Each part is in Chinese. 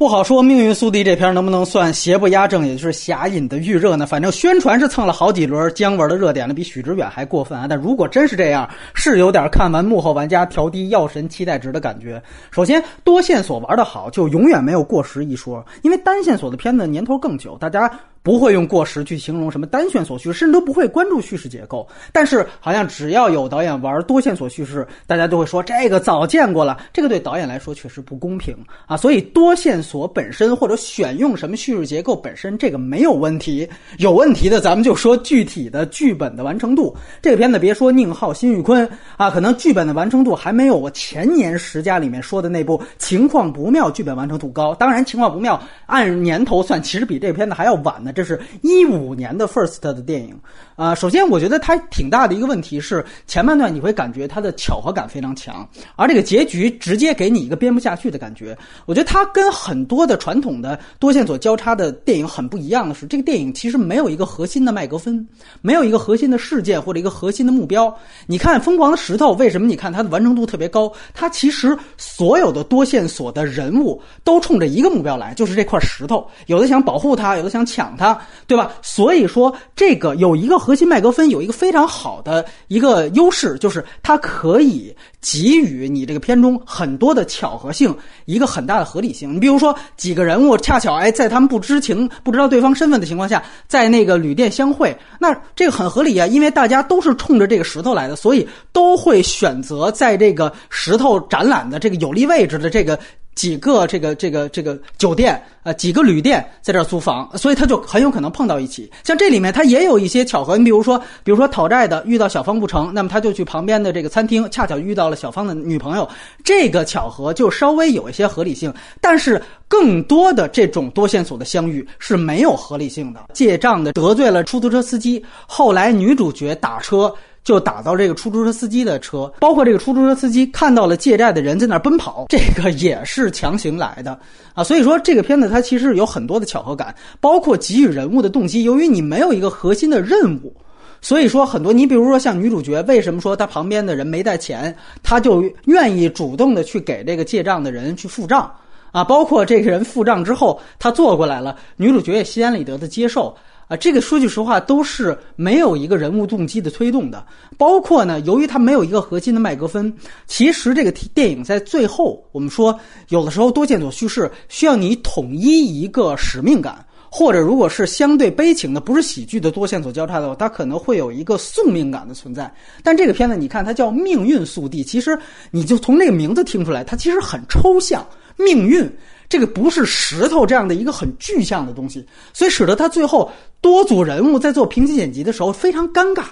不好说，《命运速递》这片能不能算邪不压正，也就是侠隐的预热呢？反正宣传是蹭了好几轮姜文的热点了，比许知远还过分啊！但如果真是这样，是有点看完幕后玩家调低药神期待值的感觉。首先，多线索玩得好，就永远没有过时一说，因为单线索的片子年头更久，大家。不会用过时去形容什么单线索叙事，甚至都不会关注叙事结构。但是，好像只要有导演玩多线索叙事，大家都会说这个早见过了。这个对导演来说确实不公平啊！所以，多线索本身或者选用什么叙事结构本身，这个没有问题。有问题的，咱们就说具体的剧本的完成度。这个片子别说宁浩、辛玉坤啊，可能剧本的完成度还没有我前年十佳里面说的那部《情况不妙》剧本完成度高。当然，《情况不妙》按年头算，其实比这个片子还要晚呢这是一五年的 First 的电影，啊，首先我觉得它挺大的一个问题是前半段你会感觉它的巧合感非常强，而这个结局直接给你一个编不下去的感觉。我觉得它跟很多的传统的多线索交叉的电影很不一样的是，这个电影其实没有一个核心的麦格芬，没有一个核心的事件或者一个核心的目标。你看《疯狂的石头》，为什么你看它的完成度特别高？它其实所有的多线索的人物都冲着一个目标来，就是这块石头，有的想保护它，有的想抢。它对吧？所以说这个有一个核心麦格芬，有一个非常好的一个优势，就是它可以给予你这个片中很多的巧合性，一个很大的合理性。你比如说几个人物恰巧哎，在他们不知情、不知道对方身份的情况下，在那个旅店相会，那这个很合理啊，因为大家都是冲着这个石头来的，所以都会选择在这个石头展览的这个有利位置的这个。几个这个这个这个酒店啊，几个旅店在这儿租房，所以他就很有可能碰到一起。像这里面，他也有一些巧合。你比如说，比如说讨债的遇到小芳不成，那么他就去旁边的这个餐厅，恰巧遇到了小芳的女朋友，这个巧合就稍微有一些合理性。但是更多的这种多线索的相遇是没有合理性的。借账的得罪了出租车司机，后来女主角打车。就打到这个出租车司机的车，包括这个出租车司机看到了借债的人在那儿奔跑，这个也是强行来的啊。所以说这个片子它其实有很多的巧合感，包括给予人物的动机。由于你没有一个核心的任务，所以说很多。你比如说像女主角，为什么说她旁边的人没带钱，她就愿意主动的去给这个借账的人去付账啊？包括这个人付账之后，他坐过来了，女主角也心安理得的接受。啊，这个说句实话，都是没有一个人物动机的推动的。包括呢，由于它没有一个核心的麦格芬，其实这个电影在最后，我们说有的时候多线索叙事需要你统一一个使命感，或者如果是相对悲情的，不是喜剧的多线索交叉的话，它可能会有一个宿命感的存在。但这个片子，你看它叫《命运速递》，其实你就从这个名字听出来，它其实很抽象，命运。这个不是石头这样的一个很具象的东西，所以使得他最后多组人物在做平行剪辑的时候非常尴尬。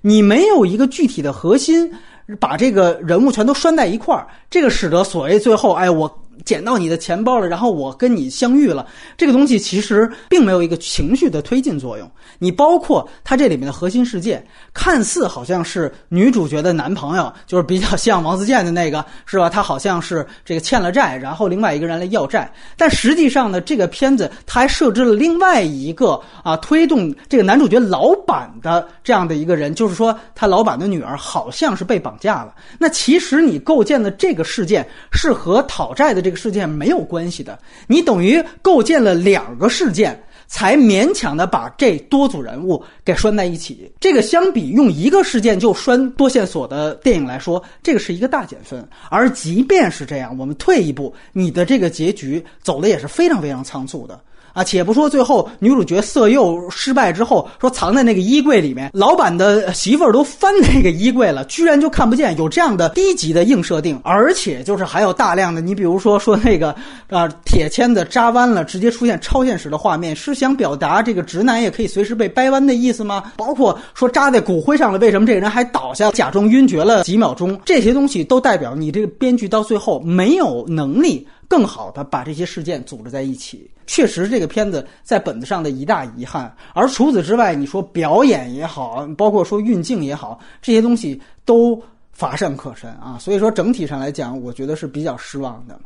你没有一个具体的核心，把这个人物全都拴在一块儿，这个使得所谓最后，哎，我。捡到你的钱包了，然后我跟你相遇了。这个东西其实并没有一个情绪的推进作用。你包括它这里面的核心事件，看似好像是女主角的男朋友，就是比较像王自健的那个，是吧？他好像是这个欠了债，然后另外一个人来要债。但实际上呢，这个片子它还设置了另外一个啊，推动这个男主角老板的这样的一个人，就是说他老板的女儿好像是被绑架了。那其实你构建的这个事件是和讨债的。这个事件没有关系的，你等于构建了两个事件，才勉强的把这多组人物给拴在一起。这个相比用一个事件就拴多线索的电影来说，这个是一个大减分。而即便是这样，我们退一步，你的这个结局走的也是非常非常仓促的。啊，且不说最后女主角色诱失败之后，说藏在那个衣柜里面，老板的媳妇儿都翻那个衣柜了，居然就看不见有这样的低级的硬设定，而且就是还有大量的，你比如说说那个啊铁签子扎弯了，直接出现超现实的画面，是想表达这个直男也可以随时被掰弯的意思吗？包括说扎在骨灰上了，为什么这个人还倒下，假装晕厥了几秒钟？这些东西都代表你这个编剧到最后没有能力。更好的把这些事件组织在一起，确实这个片子在本子上的一大遗憾。而除此之外，你说表演也好，包括说运镜也好，这些东西都乏善可陈啊。所以说整体上来讲，我觉得是比较失望的。